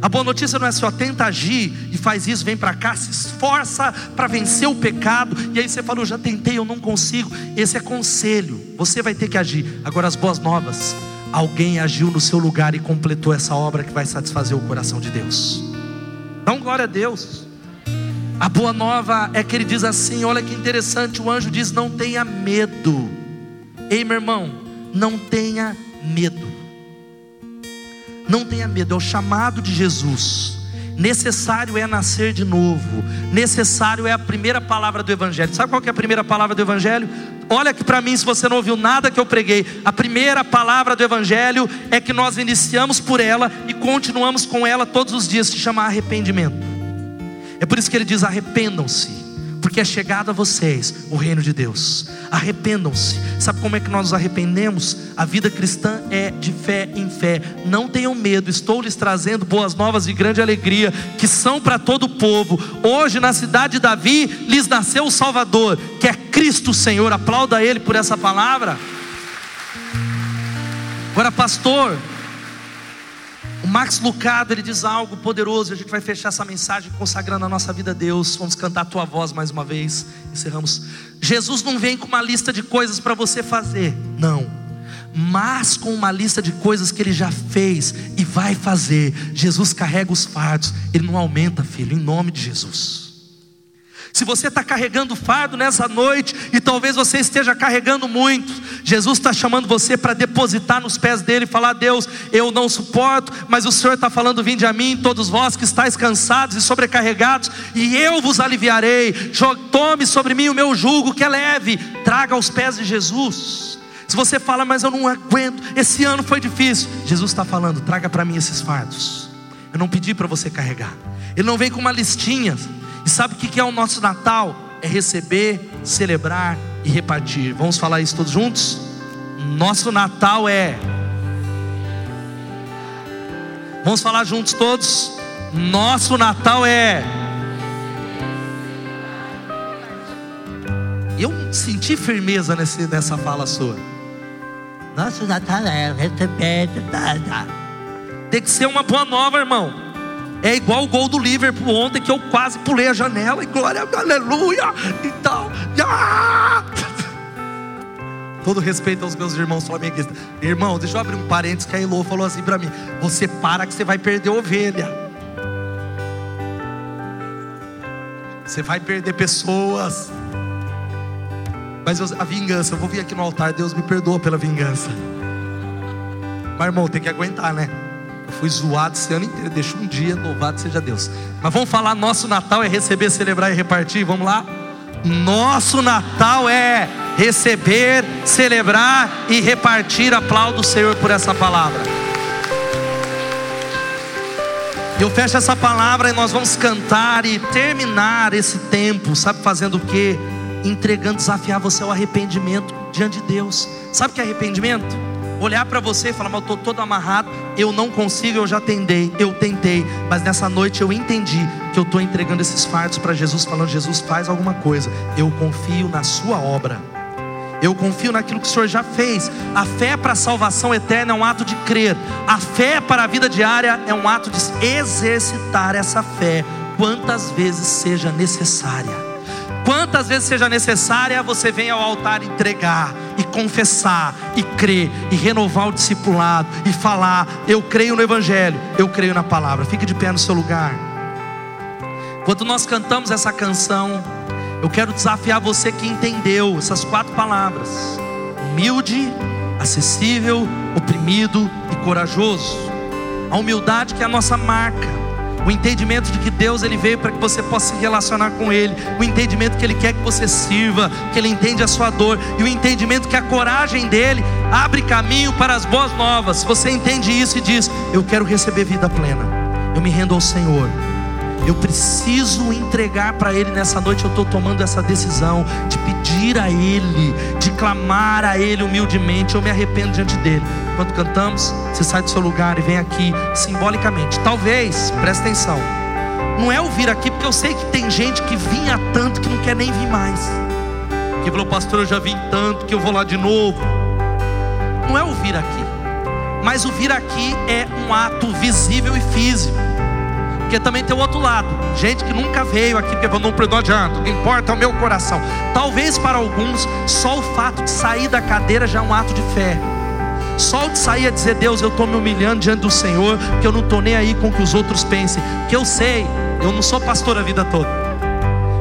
A boa notícia não é só tenta agir e faz isso, vem para cá, se esforça para vencer o pecado, e aí você falou, já tentei, eu não consigo. Esse é conselho, você vai ter que agir. Agora, as boas novas, alguém agiu no seu lugar e completou essa obra que vai satisfazer o coração de Deus. Então, glória a Deus. A boa nova é que ele diz assim: olha que interessante, o anjo diz: não tenha medo. Ei, meu irmão, não tenha medo. Não tenha medo, é o chamado de Jesus. Necessário é nascer de novo. Necessário é a primeira palavra do Evangelho. Sabe qual é a primeira palavra do Evangelho? Olha aqui para mim, se você não ouviu nada que eu preguei. A primeira palavra do Evangelho é que nós iniciamos por ela e continuamos com ela todos os dias. Se chama arrependimento. É por isso que ele diz: arrependam-se porque é chegado a vocês o reino de Deus. Arrependam-se. Sabe como é que nós nos arrependemos? A vida cristã é de fé em fé. Não tenham medo, estou lhes trazendo boas novas de grande alegria, que são para todo o povo. Hoje, na cidade de Davi, lhes nasceu o Salvador, que é Cristo Senhor. Aplauda Ele por essa palavra. Agora, pastor, o Max Lucado ele diz algo poderoso. A gente vai fechar essa mensagem consagrando a nossa vida a Deus. Vamos cantar a tua voz mais uma vez. Encerramos. Jesus não vem com uma lista de coisas para você fazer, não. Mas com uma lista de coisas que ele já fez e vai fazer. Jesus carrega os fardos. Ele não aumenta, filho, em nome de Jesus. Se você está carregando fardo nessa noite, e talvez você esteja carregando muito, Jesus está chamando você para depositar nos pés dele e falar: Deus, eu não suporto, mas o Senhor está falando: vinde a mim, todos vós que estáis cansados e sobrecarregados, e eu vos aliviarei. Tome sobre mim o meu jugo, que é leve, traga aos pés de Jesus. Se você fala, mas eu não aguento, esse ano foi difícil, Jesus está falando: traga para mim esses fardos. Eu não pedi para você carregar, Ele não vem com uma listinha. E sabe o que é o nosso Natal? É receber, celebrar e repartir. Vamos falar isso todos juntos? Nosso Natal é. Vamos falar juntos todos? Nosso Natal é. Eu senti firmeza nesse, nessa fala sua. Nosso Natal é receber. Tem que ser uma boa nova, irmão. É igual o gol do Liverpool ontem que eu quase pulei a janela e glória, aleluia e tal. Ah! Todo respeito aos meus irmãos flamenguistas. Irmão, deixa eu abrir um parênteses que a Elô falou assim para mim: Você para que você vai perder ovelha. Você vai perder pessoas. Mas a vingança, eu vou vir aqui no altar, Deus me perdoa pela vingança. Mas irmão, tem que aguentar, né? Eu fui zoado esse ano inteiro, deixa um dia, louvado seja Deus. Mas vamos falar, nosso Natal é receber, celebrar e repartir, vamos lá? Nosso Natal é receber, celebrar e repartir. Aplaudo o Senhor por essa palavra. Eu fecho essa palavra e nós vamos cantar e terminar esse tempo, sabe fazendo o quê? Entregando, desafiar você ao arrependimento diante de Deus. Sabe o que é arrependimento? Olhar para você e falar, mas eu estou todo amarrado, eu não consigo, eu já tentei, eu tentei, mas nessa noite eu entendi que eu estou entregando esses fardos para Jesus, falando, Jesus faz alguma coisa, eu confio na sua obra. Eu confio naquilo que o Senhor já fez. A fé para a salvação eterna é um ato de crer. A fé para a vida diária é um ato de exercitar essa fé, quantas vezes seja necessária. Quantas vezes seja necessária, você vem ao altar entregar confessar e crer e renovar o discipulado e falar: Eu creio no Evangelho, eu creio na palavra. Fique de pé no seu lugar. Quando nós cantamos essa canção, eu quero desafiar você que entendeu essas quatro palavras: humilde, acessível, oprimido e corajoso. A humildade que é a nossa marca o entendimento de que Deus ele veio para que você possa se relacionar com Ele, o entendimento que Ele quer que você sirva, que Ele entende a sua dor, e o entendimento que a coragem dele abre caminho para as boas novas. Você entende isso e diz: Eu quero receber vida plena, eu me rendo ao Senhor. Eu preciso entregar para Ele nessa noite. Eu estou tomando essa decisão de pedir a Ele, de clamar a Ele humildemente. Eu me arrependo diante dele. Quando cantamos, você sai do seu lugar e vem aqui simbolicamente. Talvez, presta atenção, não é ouvir aqui, porque eu sei que tem gente que vinha tanto que não quer nem vir mais. Que falou, pastor, eu já vim tanto que eu vou lá de novo. Não é ouvir aqui, mas ouvir aqui é um ato visível e físico. Porque também tem o outro lado. Gente que nunca veio aqui, porque não, não adianta. O que importa é o meu coração. Talvez para alguns, só o fato de sair da cadeira já é um ato de fé. Só o de sair a dizer, Deus, eu estou me humilhando diante do Senhor, que eu não estou nem aí com o que os outros pensem. Que eu sei, eu não sou pastor a vida toda.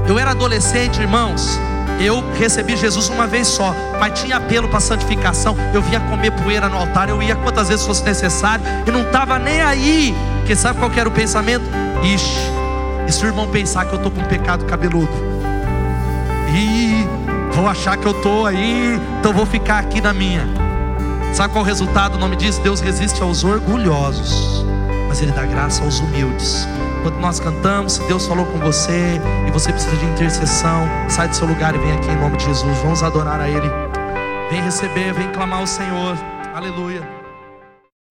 Eu era adolescente, irmãos. Eu recebi Jesus uma vez só, mas tinha apelo para santificação. Eu vinha comer poeira no altar, eu ia quantas vezes fosse necessário, e não estava nem aí porque sabe qual era o pensamento? Ixi, e se o irmão pensar que eu estou com pecado cabeludo? E vou achar que eu estou aí, então vou ficar aqui na minha. Sabe qual o resultado? O nome diz: Deus resiste aos orgulhosos, mas Ele dá graça aos humildes. Quando nós cantamos, se Deus falou com você e você precisa de intercessão, sai do seu lugar e vem aqui em nome de Jesus. Vamos adorar a Ele. Vem receber, vem clamar ao Senhor. Aleluia.